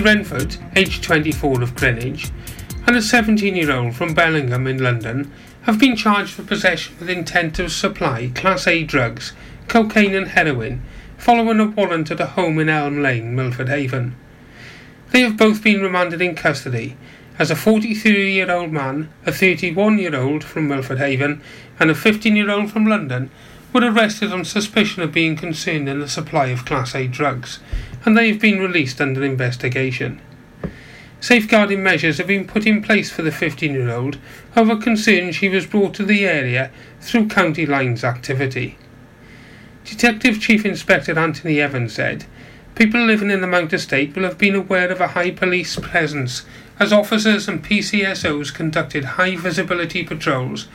Renford, aged 24 of Greenwich, and a 17 year old from Bellingham in London have been charged for possession with intent to supply Class A drugs, cocaine and heroin, following a warrant at a home in Elm Lane, Milford Haven. They have both been remanded in custody as a 43 year old man, a 31 year old from Milford Haven, and a 15 year old from London were arrested on suspicion of being concerned in the supply of Class A drugs, and they have been released under investigation. Safeguarding measures have been put in place for the 15 year old over concern she was brought to the area through County Lines activity. Detective Chief Inspector Anthony Evans said, People living in the Mount Estate will have been aware of a high police presence as officers and PCSOs conducted high visibility patrols,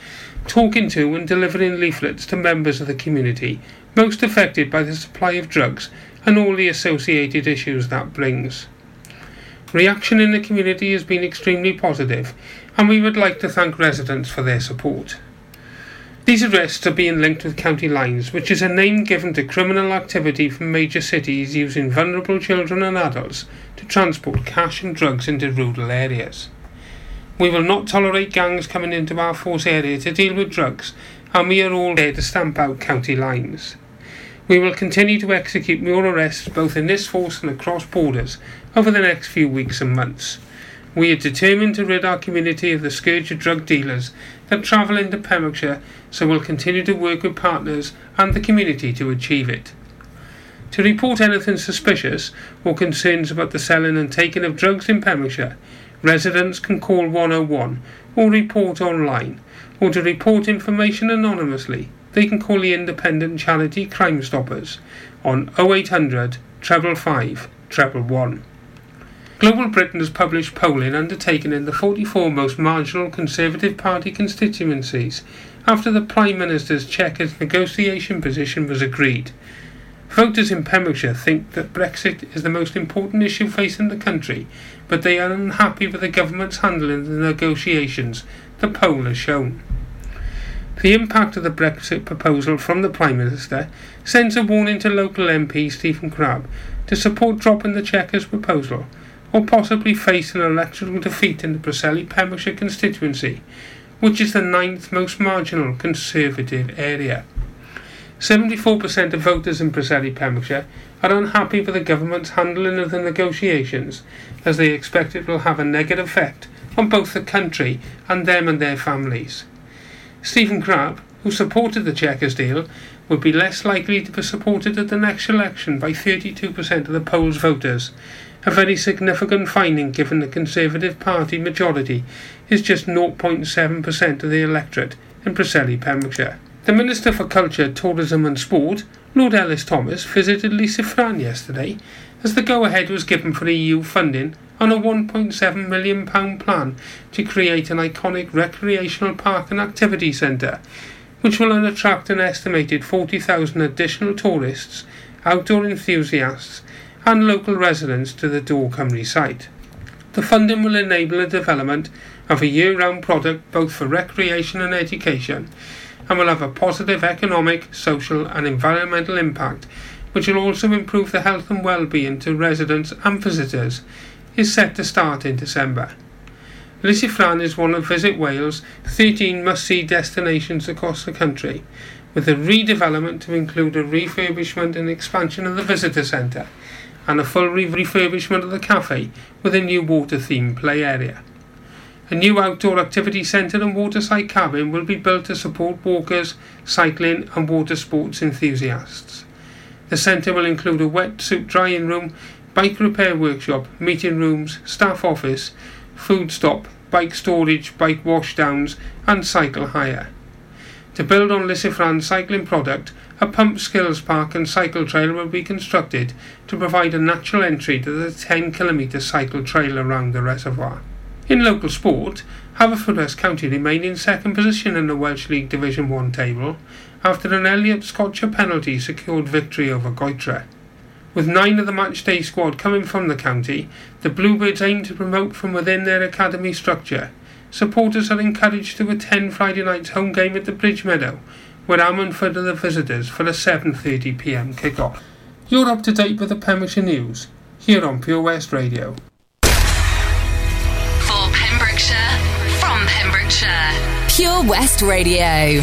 talking to and delivering leaflets to members of the community most affected by the supply of drugs and all the associated issues that brings. Reaction in the community has been extremely positive, and we would like to thank residents for their support. These arrests are being linked with county lines, which is a name given to criminal activity from major cities using vulnerable children and adults to transport cash and drugs into rural areas. We will not tolerate gangs coming into our force area to deal with drugs, and we are all there to stamp out county lines. We will continue to execute more arrests both in this force and across borders over the next few weeks and months. We are determined to rid our community of the scourge of drug dealers that travel into Pembrokeshire, so we'll continue to work with partners and the community to achieve it. To report anything suspicious or concerns about the selling and taking of drugs in Pembrokeshire, residents can call 101 or report online, or to report information anonymously, they can call the independent charity Crime Stoppers on 0800 treble 5 treble 1. Global Britain has published polling undertaken in the 44 most marginal Conservative Party constituencies after the Prime Minister's Chequers negotiation position was agreed. Voters in Pembrokeshire think that Brexit is the most important issue facing the country, but they are unhappy with the government's handling of the negotiations, the poll has shown. The impact of the Brexit proposal from the Prime Minister sends a warning to local MP Stephen Crabb to support dropping the Chequers proposal or possibly face an electoral defeat in the Preseli Pembrokeshire constituency, which is the ninth most marginal Conservative area. 74% of voters in Preseli Pembrokeshire are unhappy with the government's handling of the negotiations, as they expect it will have a negative effect on both the country and them and their families. Stephen Crabb, who supported the Chequers deal, would be less likely to be supported at the next election by 32% of the poll's voters, a very significant finding given the Conservative Party majority is just 0.7% of the electorate in Preseli, Pembrokeshire. The Minister for Culture, Tourism and Sport, Lord Elis-Thomas, visited Llys-y-frân yesterday as the go-ahead was given for EU funding on a £1.7 million plan to create an iconic recreational park and activity centre, which will attract an estimated 40,000 additional tourists, outdoor enthusiasts and local residents to the Dŵr Cymru site. The funding will enable the development of a year-round product both for recreation and education and will have a positive economic, social and environmental impact which will also improve the health and well-being to residents and visitors is set to start in December. Llys-y-frân is one of Visit Wales' 13 must-see destinations across the country, with a redevelopment to include a refurbishment and expansion of the visitor centre and a full re- refurbishment of the cafe with a new water themed play area. A new outdoor activity centre and waterside cabin will be built to support walkers, cycling and water sports enthusiasts. The centre will include a wetsuit drying room, bike repair workshop, meeting rooms, staff office, food stop, bike storage, bike washdowns and cycle hire. To build on Llys-y-frân's cycling product, a pump skills park and cycle trail will be constructed to provide a natural entry to the 10 kilometre cycle trail around the reservoir. In local sport, Haverfordwest County remain in second position in the Welsh League Division 1 table after an Elliot Scotcher penalty secured victory over Goytre. With nine of the matchday squad coming from the county, the Bluebirds aim to promote from within their academy structure. Supporters are encouraged to attend Friday night's home game at the Bridge Meadow, where Ammanford are the visitors for a 7.30pm kick-off. You're up to date with the Pembrokeshire News, here on Pure West Radio. Pure West Radio.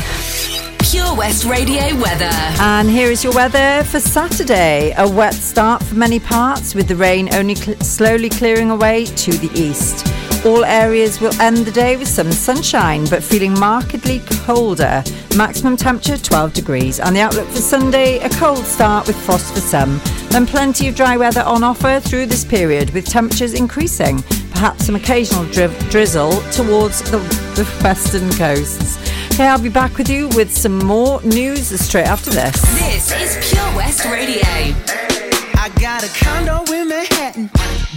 Pure West Radio weather. And here is your weather for Saturday. A wet start for many parts, with the rain only cl- slowly clearing away to the east. All areas will end the day with some sunshine, but feeling markedly colder. Maximum temperature 12 degrees. And the outlook for Sunday, a cold start with frost for some. Then plenty of dry weather on offer through this period, with temperatures increasing. Perhaps some occasional dri- drizzle towards the, the western coasts. Okay, I'll be back with you with some more news straight after this. This is Pure West Radio. I got a condo in Manhattan.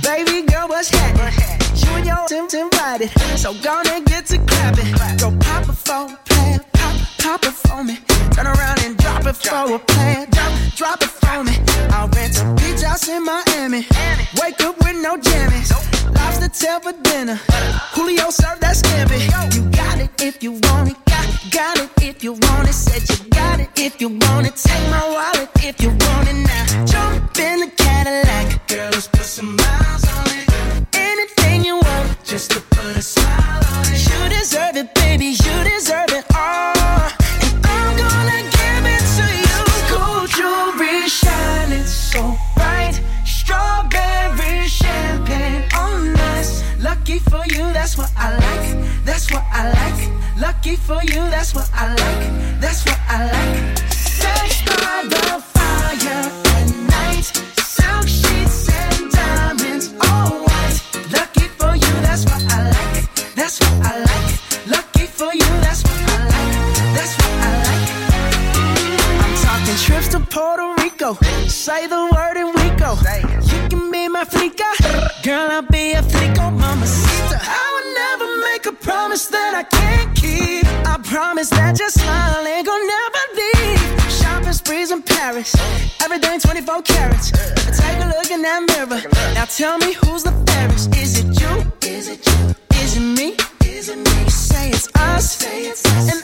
Baby girl, what's happening? You and your Tim invited. So gonna get to clapping. Go pop a plan. Pop, pop it for me. Turn around and drop it for a plan. Drop, drop it for me. I'll rent a beach house in Miami. Wake up with no jammies. Lobster tail for dinner. Julio served that scampi. You got it if you want it. Got, got it if you want it. Said you got it if you want it. Take my wallet if you want it now. Jump in the Cadillac. Girl, let's put some miles on it. For you, that's what I like. That's what I like. Sex by the fire at night. Silk sheets and diamonds, all white. Lucky for you, that's what I like. That's what I like. Lucky for you, that's what I like. That's what I like. I'm talking trips to Puerto Rico. Say the word and we go. You can be my flica. Girl, I'll be a flico, mamacita. I would never make a promise that I can't promise that your smile ain't gonna never leave. Shopping sprees in Paris. Everything 24 carats. Take a look in that mirror. Now tell me who's the fairest. Is it you? Is it you? Is it me? Is it me? Say it's us. Say it's us. And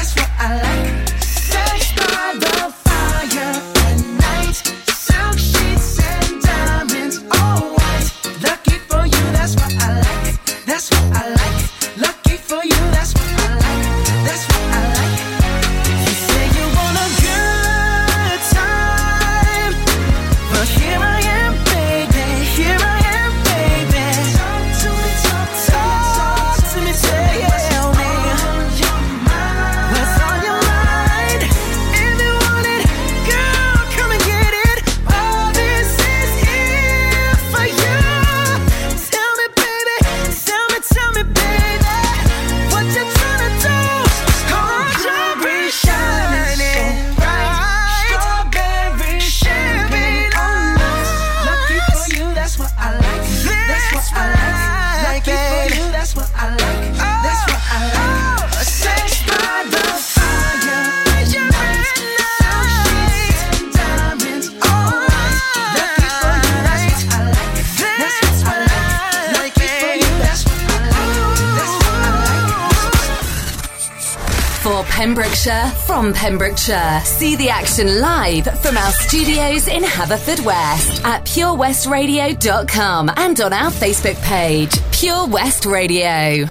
from Pembrokeshire. See the action live from our studios in Haverfordwest at purewestradio.com and on our Facebook page, Pure West Radio.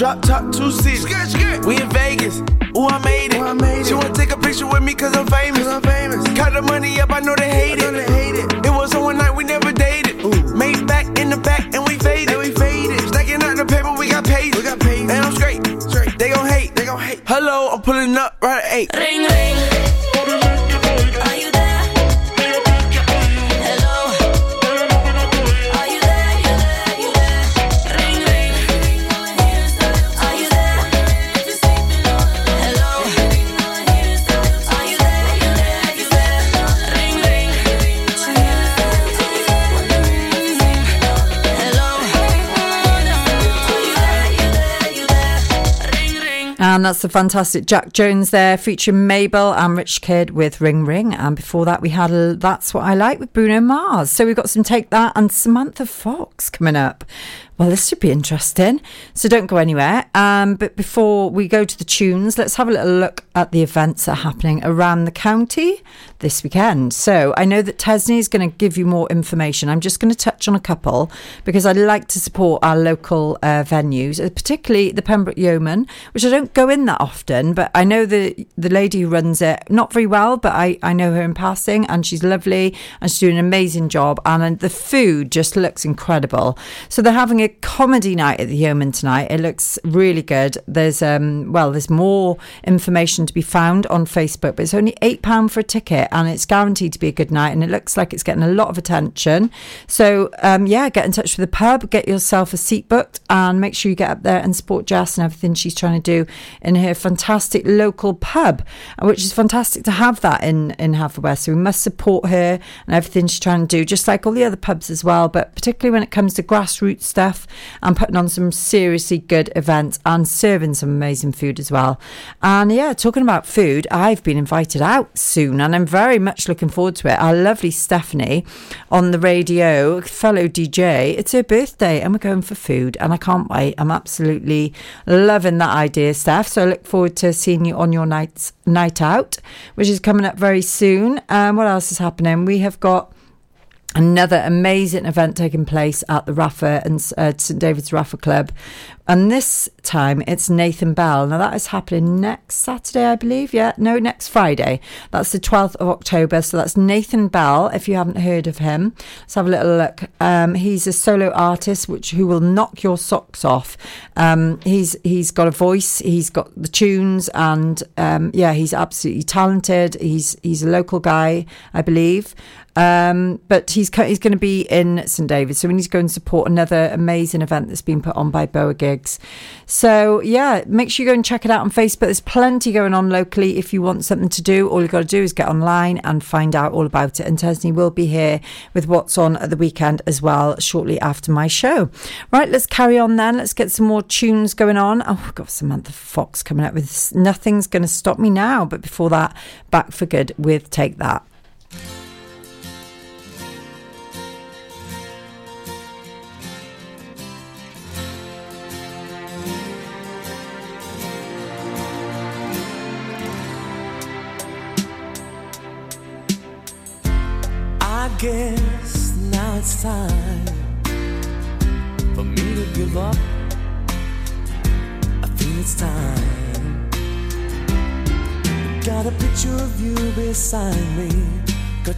Drop top, two seats. Fantastic Jax Jones there, featuring Mabel and Rich Kid with Ring Ring. And before that, we had a, That's What I Like with Bruno Mars. So we've got some Take That and Samantha Fox coming up. Well, this should be interesting. So don't go anywhere. Um, but before we go to the tunes, let's have a little look at the events that are happening around the county this weekend. So I know that Tesney is going to give you more information. I'm just going to touch on a couple because I'd like to support our local uh, venues, uh, particularly the Pembroke Yeoman, which I don't go in that often, but I know the the lady who runs it not very well, but I, I know her in passing and she's lovely and she's doing an amazing job and the food just looks incredible. So they're having a comedy night at the Yeoman tonight. It looks really good. There's um well, there's more information to be found on Facebook, but it's only eight pound for a ticket and it's guaranteed to be a good night and it looks like it's getting a lot of attention. So um yeah, get in touch with the pub, get yourself a seat booked and make sure you get up there and support Jess and everything she's trying to do in her fantastic local pub, which is fantastic to have that in in Haverwest. So we must support her and everything she's trying to do, just like all the other pubs as well. But particularly when it comes to grassroots stuff and putting on some seriously good events and serving some amazing food as well. And yeah, talking about food, I've been invited out soon and I'm very much looking forward to it. Our lovely Stephanie on the radio, fellow DJ, it's her birthday and we're going for food and I can't wait. I'm absolutely loving that idea, Steph. So I look forward to seeing you on your nights night out, which is coming up very soon. Um, what else is happening? We have got another amazing event taking place at the Rafa and uh, St David's Rafa Club. And this time it's Nathan Bell. Now that is happening next Saturday, I believe. Yeah, no, next Friday. That's the 12th of October. So that's Nathan Bell, if you haven't heard of him. Let's have a little look. Um, he's a solo artist which who will knock your socks off. Um, he's he's got a voice, he's got the tunes and um, yeah, he's absolutely talented. He's he's a local guy, I believe. Um, but he's he's going to be in St David, so we need to go and support another amazing event that's been put on by Boa Gig bags. So, yeah, make sure you go and check it out on Facebook. There's plenty going on locally if you want something to do. All you've got to do is get online and find out all about it. And Tesney will be here with what's on at the weekend as well shortly after my show. Right, let's carry on then. Let's get some more tunes going on. Oh, we've got Samantha Fox coming up with Nothing's Gonna Stop Me Now. But before that, back for good with Take That.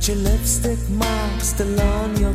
Your lipstick mark still on your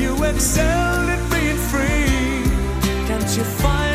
You excel at being free. Can't you find?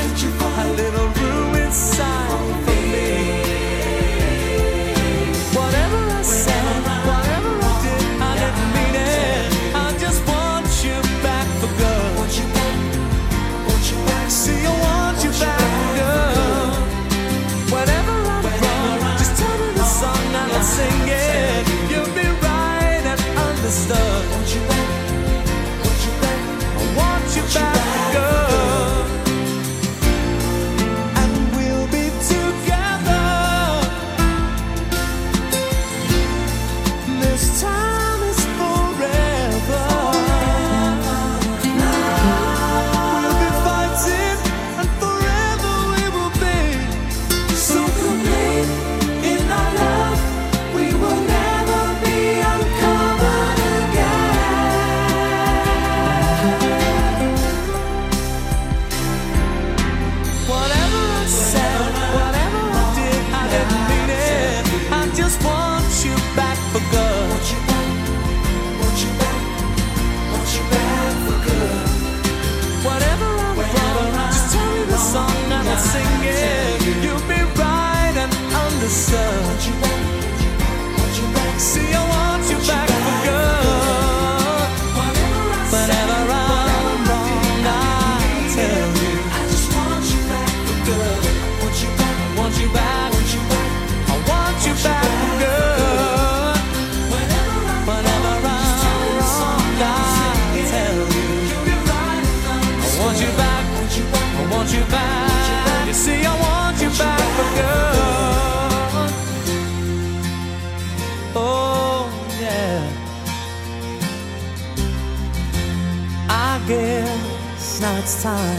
now it's time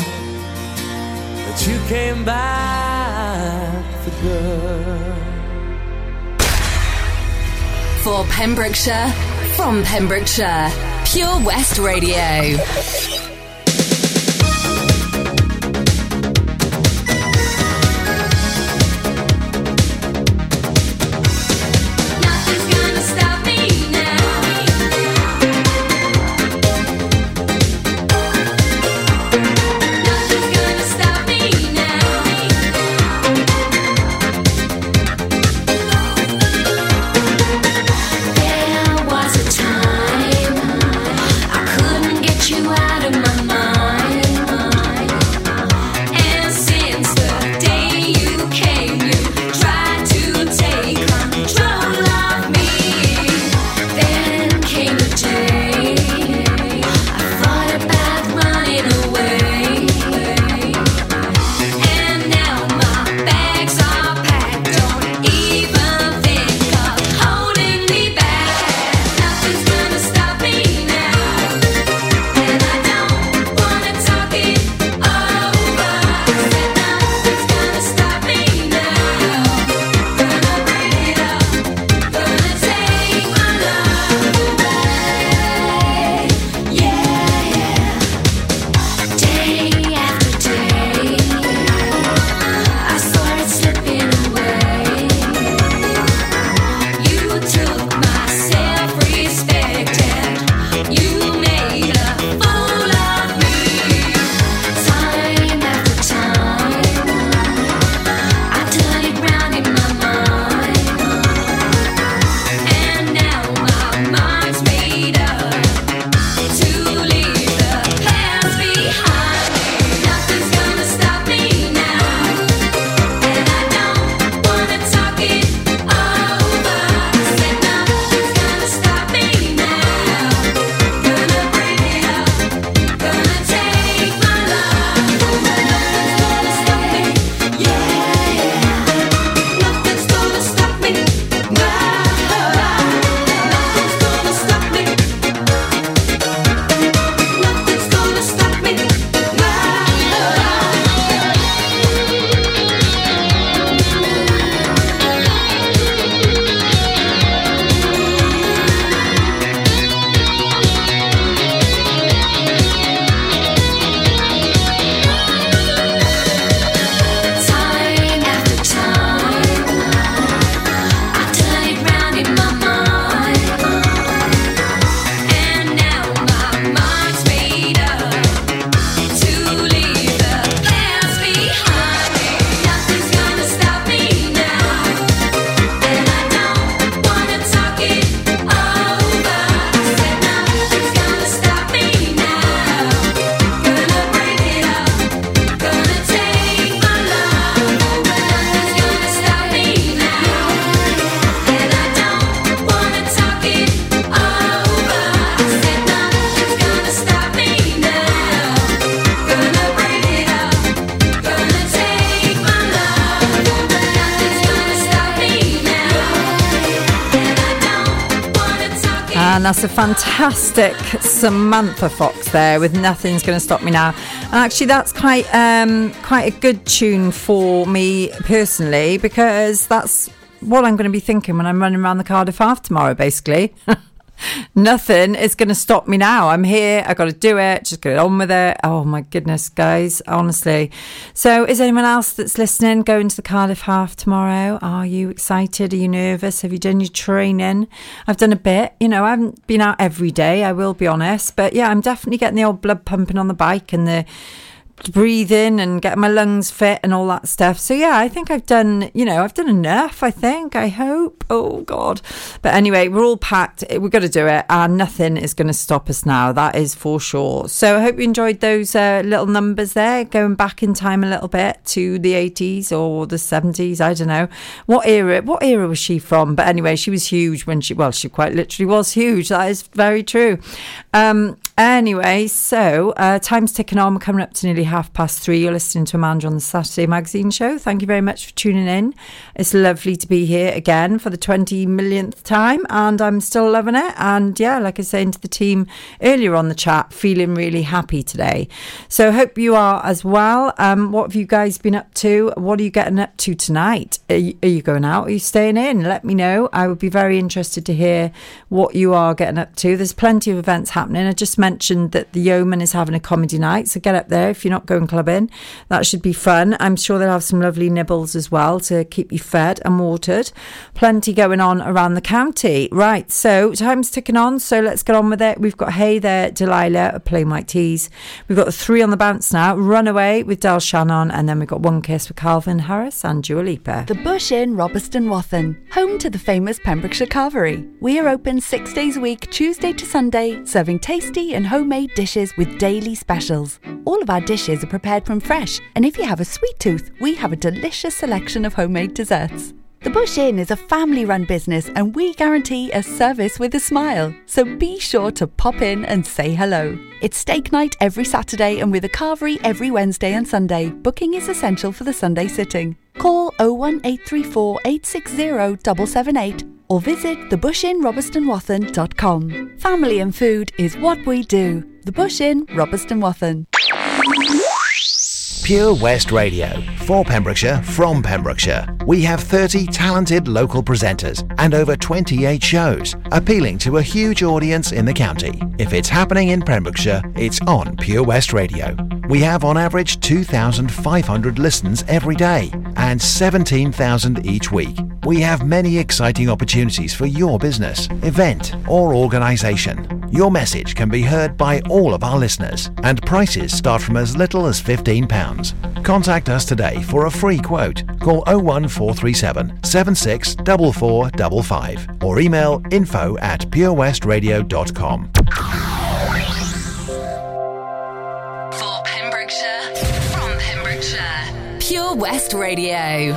that you came back for good. For Pembrokeshire, from Pembrokeshire, Pure West Radio. A fantastic Samantha Fox there with Nothing's Gonna Stop Me Now. And actually that's quite um quite a good tune for me personally because that's what I'm gonna be thinking when I'm running around the Cardiff half tomorrow basically. Nothing is going to stop me now. I'm here. I got to do it. Just get on with it. Oh my goodness, guys. Honestly. So, is anyone else that's listening going to the Cardiff half tomorrow? Are you excited? Are you nervous? Have you done your training? I've done a bit. You know, I haven't been out every day. I will be honest, but yeah, I'm definitely getting the old blood pumping on the bike and the breathing and getting my lungs fit and all that stuff. So yeah, I think I've done, you know, I've done enough, I think, I hope. Oh god. But anyway, we're all packed. We've got to do it and nothing is going to stop us now. That is for sure. So I hope you enjoyed those uh, little numbers there, going back in time a little bit to the 80s or the 70s, I don't know. What era what era was she from? But anyway, she was huge when she well, she quite literally was huge. That is very true. Um Anyway, so uh, time's ticking on. We're coming up to nearly half past three. You're listening to Amanda on the Saturday Magazine Show. Thank you very much for tuning in. It's lovely to be here again for the 20 millionth time, and I'm still loving it. And yeah, like I was saying to the team earlier on the chat, feeling really happy today. So I hope you are as well. Um, what have you guys been up to? What are you getting up to tonight? Are you, are you going out? Are you staying in? Let me know. I would be very interested to hear what you are getting up to. There's plenty of events happening. I just mentioned that the Yeoman is having a comedy night, so get up there if you're not going clubbing. That should be fun. I'm sure they'll have some lovely nibbles as well to keep you fed and watered. Plenty going on around the county. Right, so time's ticking on, so let's get on with it. We've got Hey There, Delilah, Plain White T's. We've got three on the bounce now Runaway with Del Shannon, and then we've got One Kiss with Calvin Harris and Dua Lipa. The Bush Inn, Robeston Wathen, home to the famous Pembrokeshire Carvery. We are open six days a week, Tuesday to Sunday, serving tasty and homemade dishes with daily specials. All of our dishes are prepared from fresh, and if you have a sweet tooth, we have a delicious selection of homemade desserts. The Bush Inn is a family run business and we guarantee a service with a smile. So be sure to pop in and say hello. It's steak night every Saturday and with a carvery every Wednesday and Sunday. Booking is essential for the Sunday sitting. Call 01834 860 778 or visit thebushinrobertsonwathen.com. Family and food is what we do. The Bush Inn, Robeston Wathen. Pure West Radio. For Pembrokeshire, from Pembrokeshire. We have 30 talented local presenters and over 28 shows, appealing to a huge audience in the county. If it's happening in Pembrokeshire, it's on Pure West Radio. We have on average 2,500 listens every day and 17,000 each week. We have many exciting opportunities for your business, event, or organisation. Your message can be heard by all of our listeners, and prices start from as little as £15. Contact us today for a free quote. Call 01437 764455 or email info at purewestradio.com. For Pembrokeshire, from Pembrokeshire, Pure West Radio.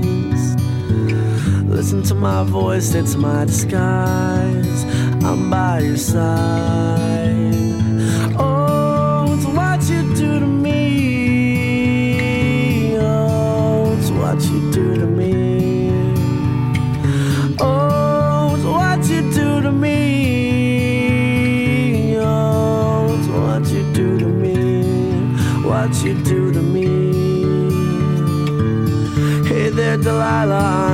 Listen to my voice, it's my disguise. I'm by your side. Oh, it's what you do to me. Oh, it's what you do to me. Oh, it's what you do to me. Oh, it's what you do to me. What you do to me. Hey there, Delilah.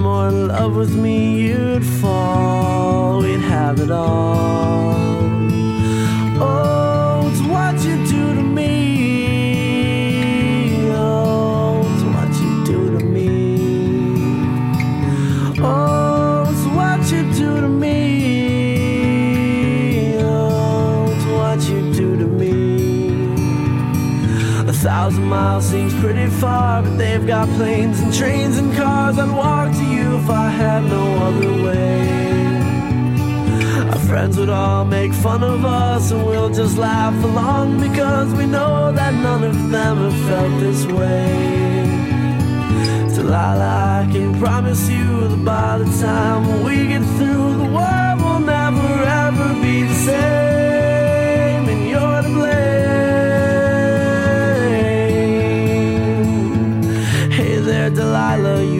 More in love with me, you'd fall. We'd have it all. Oh, it's what you do to me. Oh, it's what you do to me. Oh, it's what you do to me. Oh, it's what you do to me. A thousand miles seems pretty far, but they've got planes and trains and cars. I'd walk I had no other way. Our friends would all make fun of us, and we'll just laugh along because we know that none of them have felt this way. Delilah, I can promise you that by the time we get through, the world will never ever be the same, and you're to blame. Hey there, Delilah, you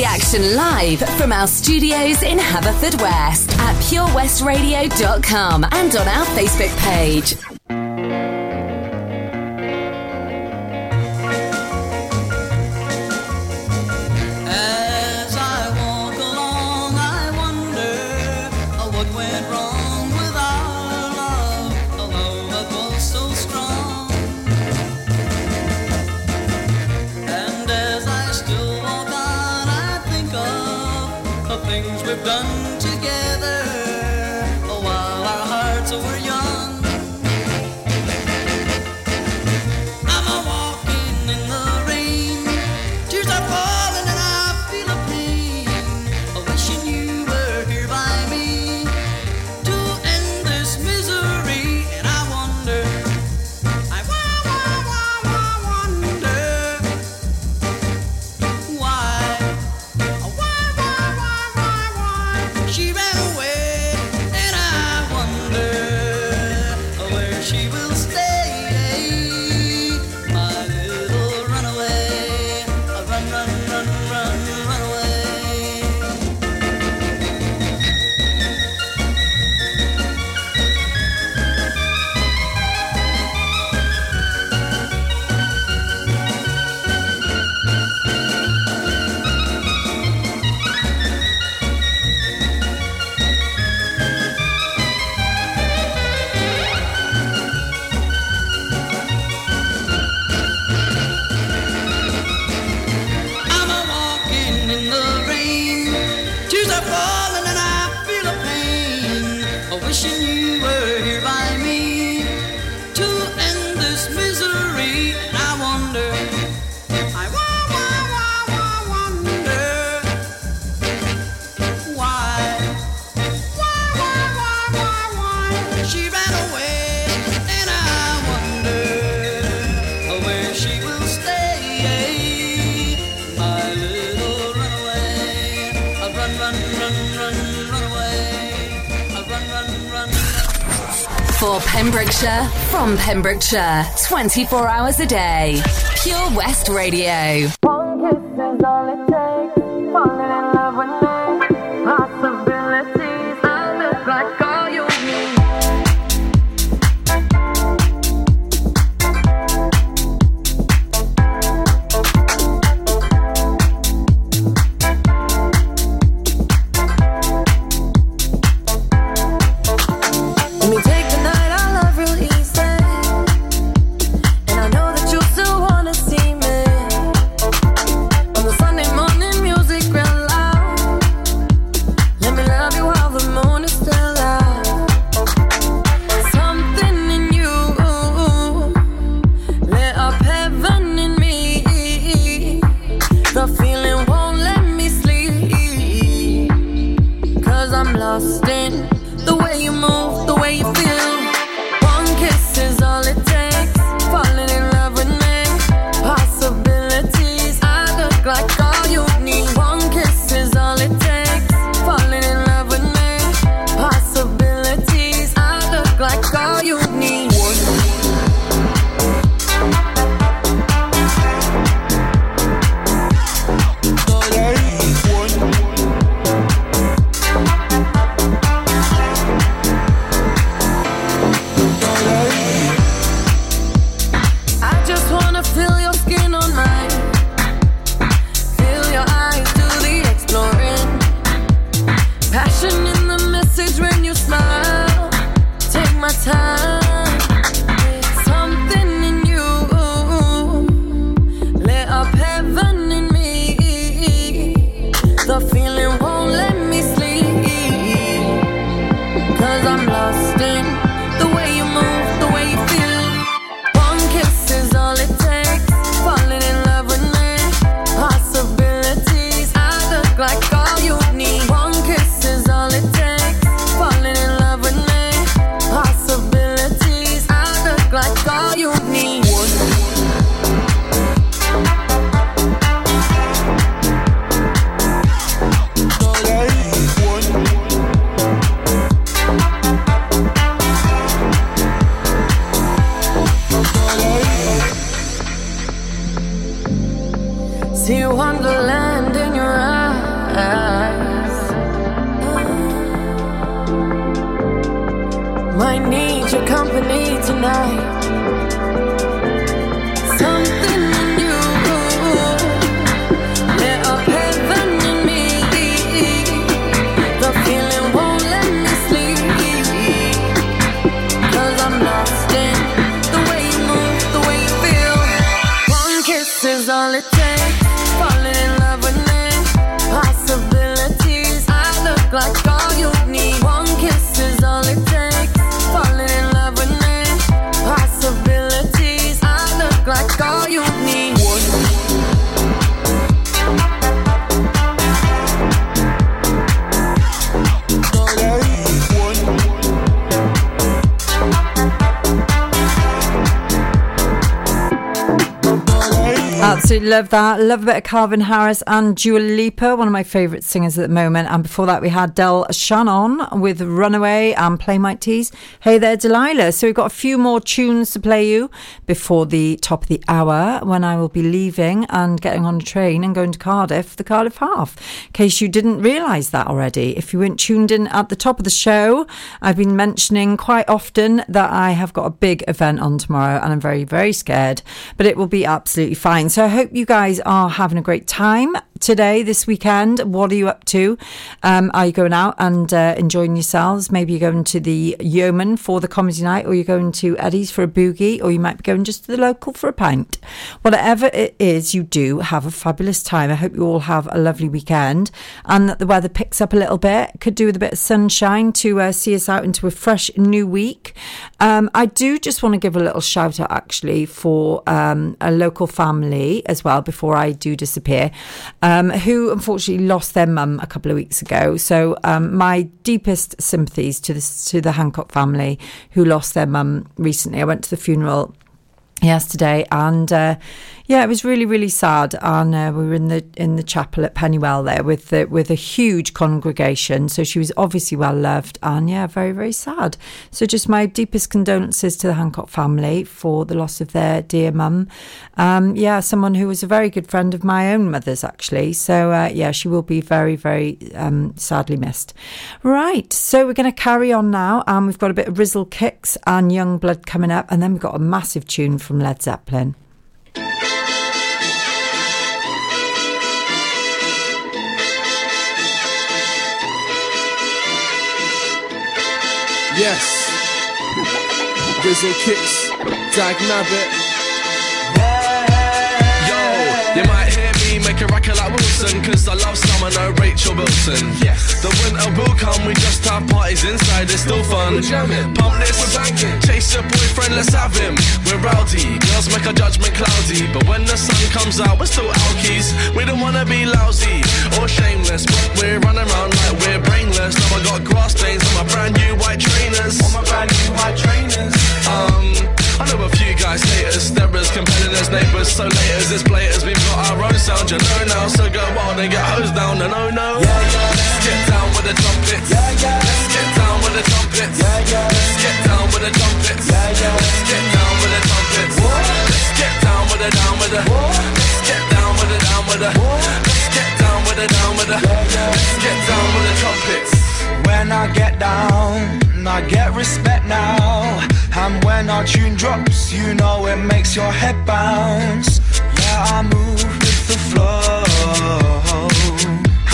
The action live from our studios in Haverfordwest at purewestradio.com and on our Facebook page. For Pembrokeshire, from Pembrokeshire, 24 hours a day. Pure West Radio. Absolutely love that. Love a bit of Calvin Harris and Dua Lipa, one of my favourite singers at the moment. And before that, we had Del Shannon with Runaway and Plain White T's. Hey there, Delilah. So we've got a few more tunes to play you before the top of the hour when I will be leaving and getting on a train and going to Cardiff, the Cardiff Half. In case you didn't realise that already. If you weren't tuned in at the top of the show, I've been mentioning quite often that I have got a big event on tomorrow and I'm very, very scared, but it will be absolutely fine. So I hope you guys are having a great time today, this weekend. What are you up to? Um, are you going out and uh, enjoying yourselves? Maybe you're going to the Yeoman for the comedy night, or you're going to Eddie's for a boogie, or you might be going just to the local for a pint. Whatever it is you do, have a fabulous time. I hope you all have a lovely weekend and that the weather picks up a little bit. Could do with a bit of sunshine to uh, see us out into a fresh new week. Um, I do just want to give a little shout out actually for um, a local family as well before I do disappear, um, who unfortunately lost their mum a couple of weeks ago. So um, my deepest sympathies to the to the Hancock family who lost their mum recently. I went to the funeral yesterday and uh, yeah it was really really sad. And uh, we were in the in the chapel at Pennywell there with the, with a huge congregation. So she was obviously well loved and yeah very very sad. So just my deepest condolences to the Hancock family for the loss of their dear mum. Um, yeah someone who was a very good friend of my own mother's actually. So uh, yeah she will be very very um, sadly missed. Right so we're going to carry on now. And we've got a bit of Rizzle Kicks and Young Blood coming up. And then we've got a massive tune from Led Zeppelin Yes. Rizzle kicks, Dag Nabbit. Yo, you might hear me make a record like Wilson, cause I love summer, no Rachel Wilson. Yes. The winter will come, we just have parties inside, it's still fun. We're jamming. Pump this, We're banging. chase your boyfriend, let's have him. We're rowdy, girls make our judgment cloudy, but when the sun comes out, we're still alkies. We don't wanna be lousy or shameless, but we're running around like we're brainless. Now I got grass stains on my brand new white trainers. On my brand new white trainers. Um, I know a few guys hate us, they're as compelling as neighbours, so laters as platers, we've got our own sound, you know now. So go wild and get hosed down, no, no, no. Yeah, yeah. Let's get down with the trumpets. Yeah, yeah. Let's get down with the trumpets. Yeah, yeah. Let's get down with the trumpets. Yeah, yeah. Let's get down with the trumpets. Let's get down with the down with the. Let's get down with the down with the. Let's get down with the down with the. Let's get down with the trumpets. When I get down, I get respect now. And when our tune drops, you know it makes your head bounce. Yeah, I move with the flow.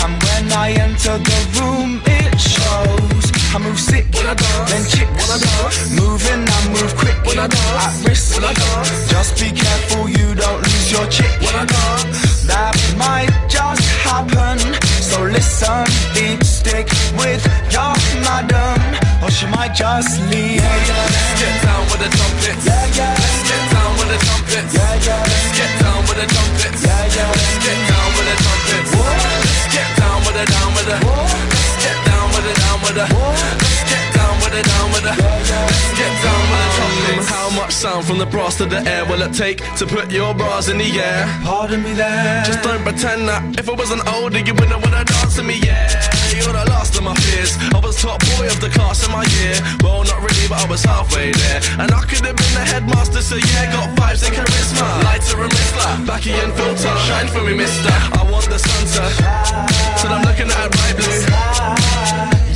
And when I enter the room, it shows. I move sick, then chicks. Moving, I move quick. At risk, just be careful you don't lose your chick. That might just happen. So listen, deep stick with your madam, or she might just leave. Let's get down with the trumpets. Yeah, yeah. Let's get down with the trumpets. Yeah, yeah. Let's get down with the trumpets. Yeah, yeah. Let's get down with the trumpets. Let's get down with the down with the. Let's get down with the down with the. Let's get down with the down with the. Let's get down with the trumpets. How much sound from the brass to the air will it take to put your bras in the air? Pardon me there. Just don't pretend that if I wasn't older, you wouldn't wanna dance with me, yeah. You're the last of my fears. I was top boy of the class in my year. Well, not really, but I was halfway there. And I could have been the headmaster, so yeah, got vibes and charisma. Lighter and Missler, backy and filter. Shine for me, mister. I want the sun to. So I'm looking at bright blue.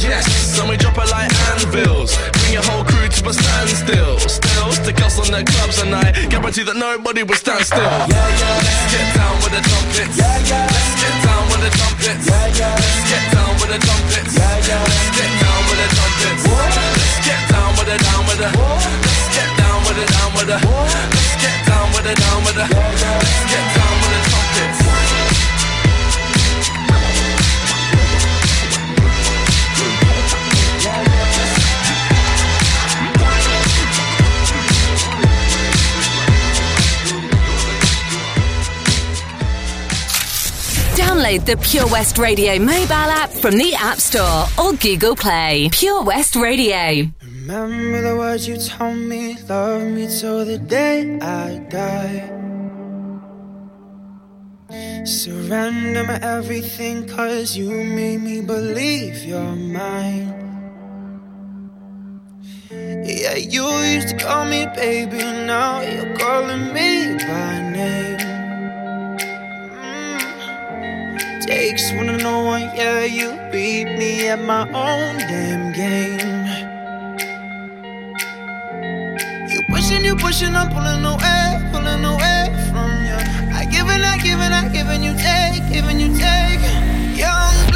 Yes, and we drop it like anvils. Bring your whole crew to a standstill. Still, stick us on the clubs and I guarantee that nobody will stand still. Let's get down with the trumpets. Let's get down with the trumpets. Let's get down with the trumpets. Let's get down with the trumpets. Let's get down with the down with the. Let's get down with the down with the. Let's get down with the down with the. Let's get down with the trumpets. Download the Pure West Radio mobile app from the App Store or Google Play. Pure West Radio. Remember the words you told me, love me till the day I die. Surrender my everything, cause you made me believe you're mine. Yeah, you used to call me baby, now you're calling me by name. Mm. Takes one to know one, yeah, you beat me at my own damn game. You pushing, you pushing, I'm pulling away, pulling away from you. I give and I give and I give and you take, giving you take. Young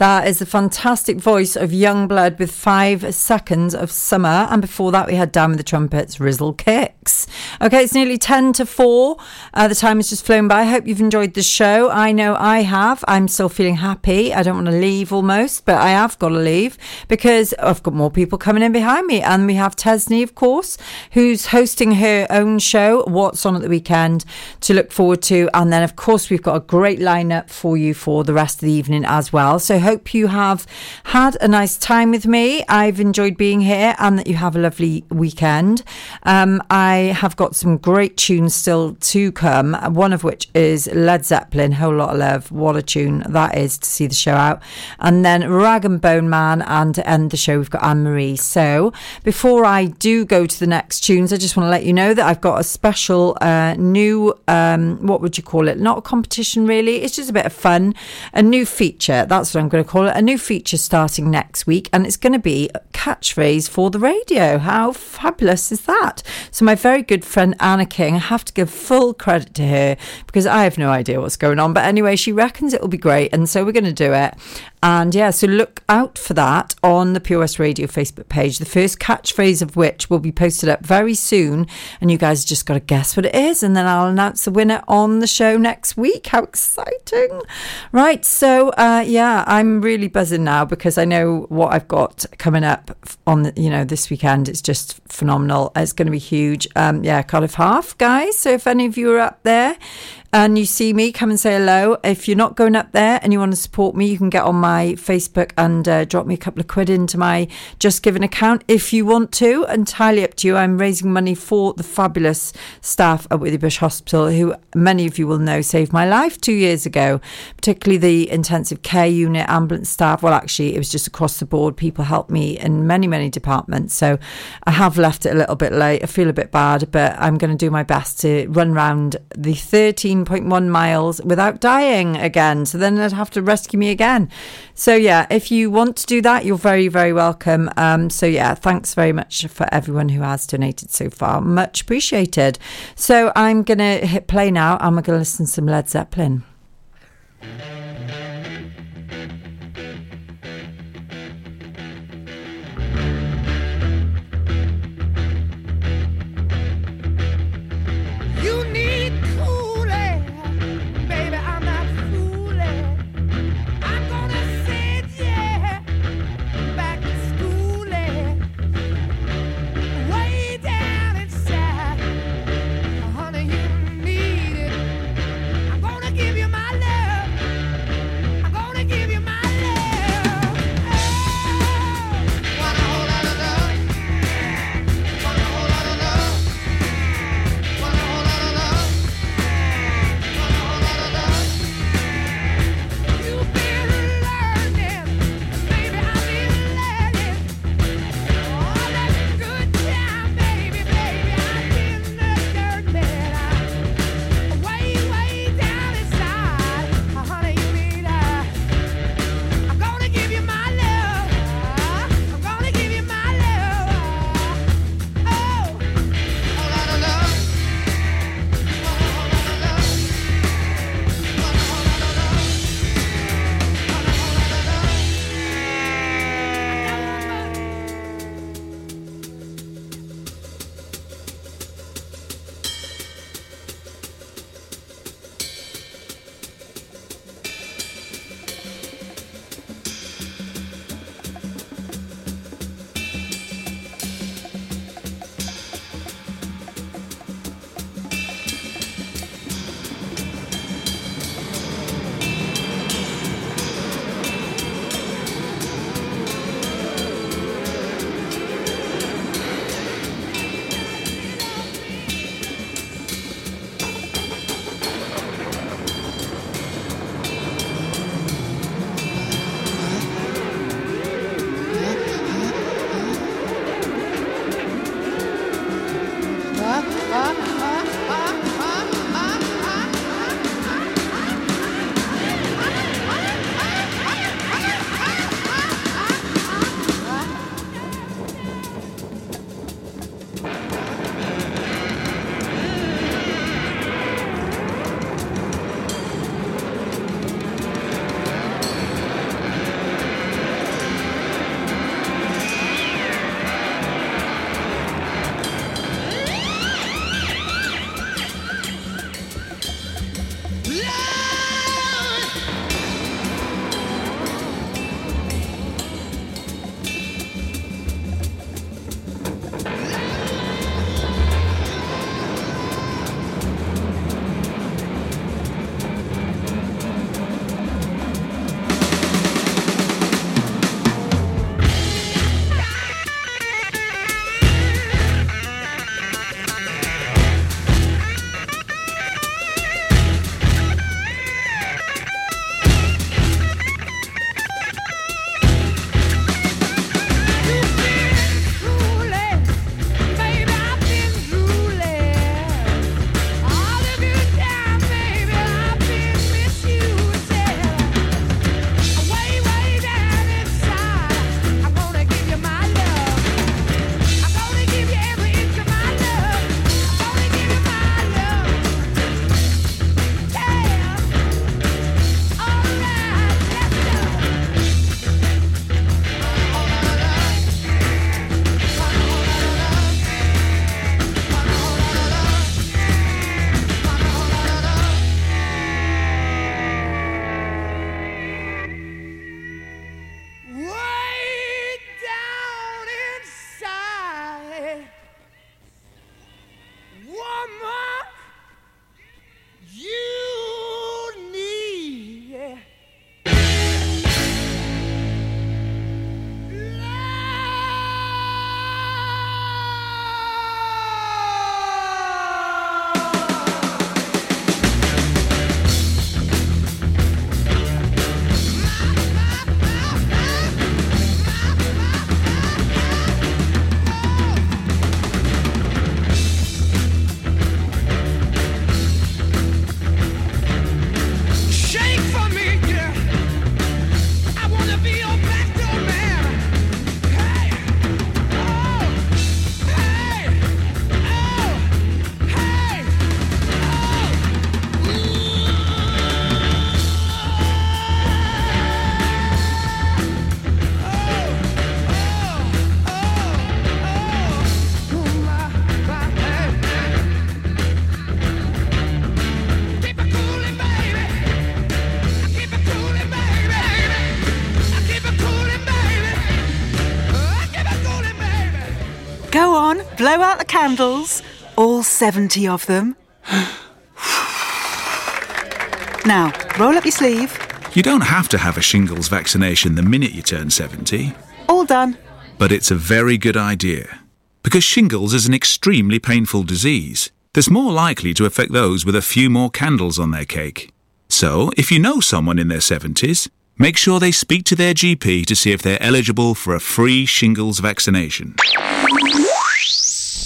That is the fantastic voice of Young Blood with five seconds of summer. And before that, we had Down with the Trumpets, Rizzle Kicks. Okay, it's nearly 10 to 4. Uh, the time has just flown by. I hope you've enjoyed the show. I know I have. I'm still feeling happy. I don't want to leave almost, but I have got to leave because I've got more people coming in behind me. And we have Tesney, of course, who's hosting her own show, What's On at the Weekend, to look forward to. And then, of course, we've got a great lineup for you for the rest of the evening as well. So hope you have had a nice time with me. I've enjoyed being here and that you have a lovely weekend. Um, I have got some great tunes still to come, one of which is Led Zeppelin, Whole Lot of Love. What a tune that is to see the show out. And then Rag and Bone Man, and to end the show, we've got Anne Marie. So before I do go to the next tunes, I just want to let you know that I've got a special uh, new, um, what would you call it? Not a competition, really. It's just a bit of fun. A new feature. That's what I'm going call it. A new feature starting next week, and it's going to be a catchphrase for the radio. How fabulous is that? So, my very good friend Anna King, I have to give full credit to her because I have no idea what's going on. But anyway, she reckons it will be great, and so we're going to do it. And yeah, so look out for that on the West Radio Facebook page. The first catchphrase of which will be posted up very soon. And you guys just got to guess what it is. And then I'll announce the winner on the show next week. How exciting! Right. So uh, yeah, I'm really buzzing now because I know what I've got coming up on you know, this weekend. It's just phenomenal. It's going to be huge. Um, yeah, Cardiff Half, guys. So if any of you are up there, and you see me, come and say hello. If you're not going up there and you want to support me, you can get on my Facebook and uh, drop me a couple of quid into my Just Giving account if you want to. Entirely up to you. I'm raising money for the fabulous staff at Withybush Hospital, who many of you will know saved my life two years ago, particularly the intensive care unit, ambulance staff. Well, actually, it was just across the board. People helped me in many, many departments. So I have left it a little bit late. I feel a bit bad, but I'm going to do my best to run round the 13 13.1 miles without dying again. So then they'd have to rescue me again. So yeah, if you want to do that, you're very, very welcome. Um, so yeah, thanks very much for everyone who has donated so far. Much appreciated. So I'm going to hit play now. I'm going to listen to some Led Zeppelin. 70 of them. now, roll up your sleeve. You don't have to have a shingles vaccination the minute you turn 70, All done. but it's a very good idea. Because shingles is an extremely painful disease that's more likely to affect those with a few more candles on their cake. So, if you know someone in their 70s, make sure they speak to their GP to see if they're eligible for a free shingles vaccination.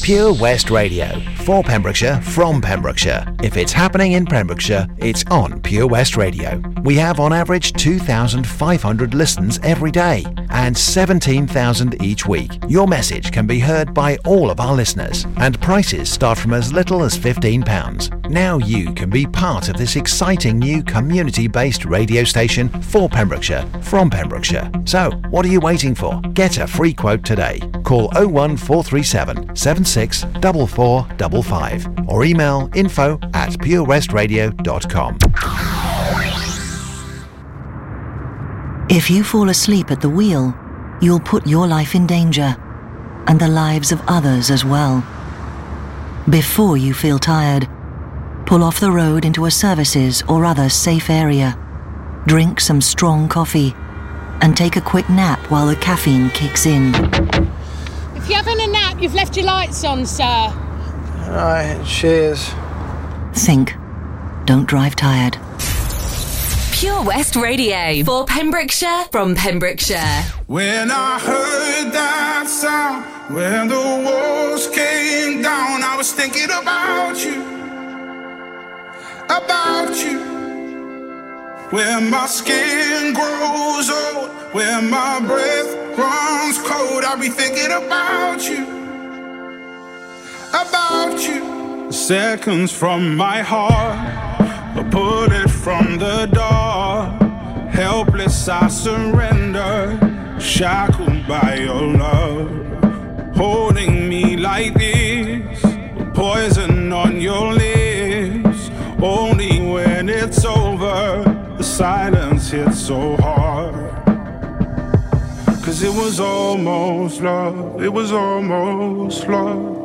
Pure West Radio. For Pembrokeshire, from Pembrokeshire. If it's happening in Pembrokeshire, it's on Pure West Radio. We have on average 2,500 listens every day and 17,000 each week. Your message can be heard by all of our listeners and prices start from as little as £15. Now you can be part of this exciting new community-based radio station for Pembrokeshire, from Pembrokeshire. So, what are you waiting for? Get a free quote today. Call 01437 76 4455 or email info at purewestradio.com. If you fall asleep at the wheel, you'll put your life in danger and the lives of others as well. Before you feel tired, pull off the road into a services or other safe area. Drink some strong coffee and take a quick nap while the caffeine kicks in. If you're having a nap, you've left your lights on, sir. Alright, cheers. Think. Don't drive tired. Pure West Radio for Pembrokeshire from Pembrokeshire. When I heard that sound, when the walls came down, I was thinking about you, about you. Where my skin grows old, where my breath runs cold, I'll be thinking about you, about you. Seconds from my heart, a bullet from the door. Helpless, I surrender, shackled by your love. Holding me like this, poison on your lips. Only silence hit so hard. Cause it was almost love, it was almost love.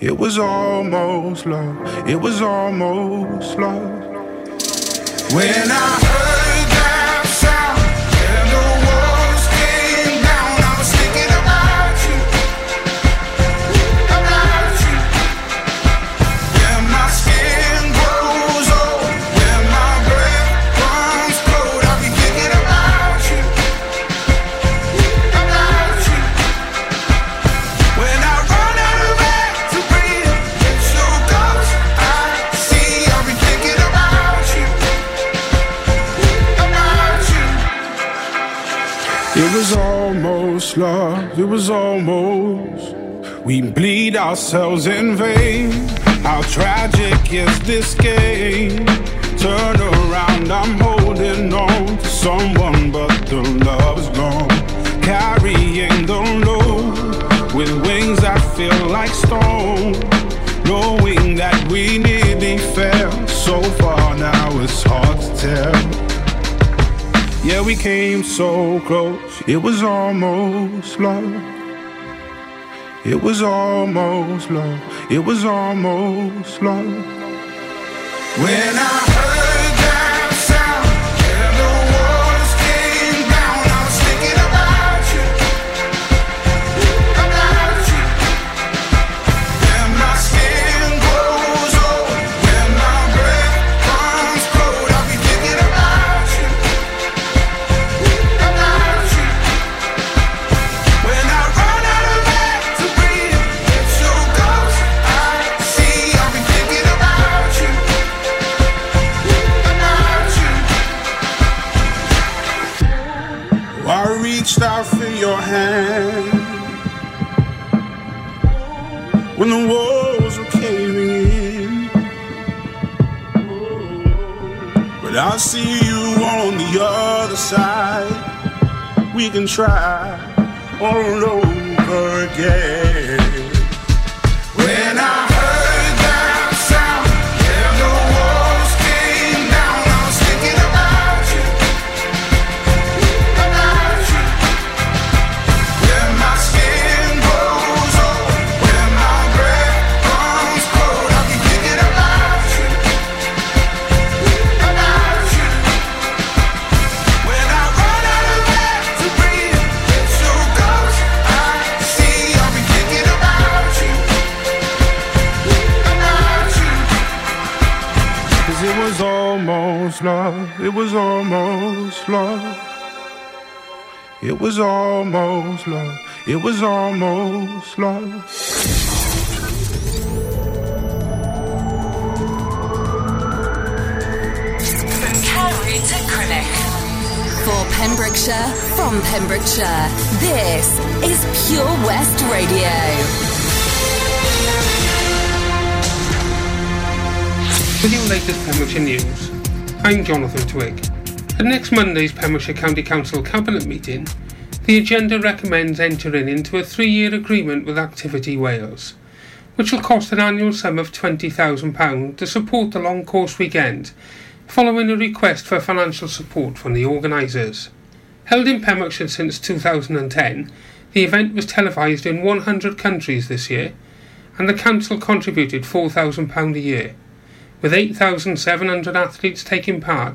It was almost love, it was almost love. When I We bleed ourselves in vain. How tragic is this game? Turn around, I'm holding on to someone, but the love is gone. Carrying the load with wings that feel like stone. Knowing that we nearly fell so far now, it's hard to tell. Yeah, we came so close. It was almost love. It was almost love. It was almost love. When I when the walls were caving in. But I see you on the other side. We can try all over again. Love. It was almost love. It was almost love. From Carew to Crinock. For Pembrokeshire, from Pembrokeshire, this is Pure West Radio. With your latest Pembrokeshire news, I'm Jonathan Twig. At next Monday's Pembrokeshire County Council Cabinet meeting, the agenda recommends entering into a three year agreement with Activity Wales, which will cost an annual sum of £20,000 to support the long course weekend, following a request for financial support from the organisers. Held in Pembrokeshire since 2010, the event was televised in 100 countries this year, and the council contributed £4,000 a year with 8,700 athletes taking part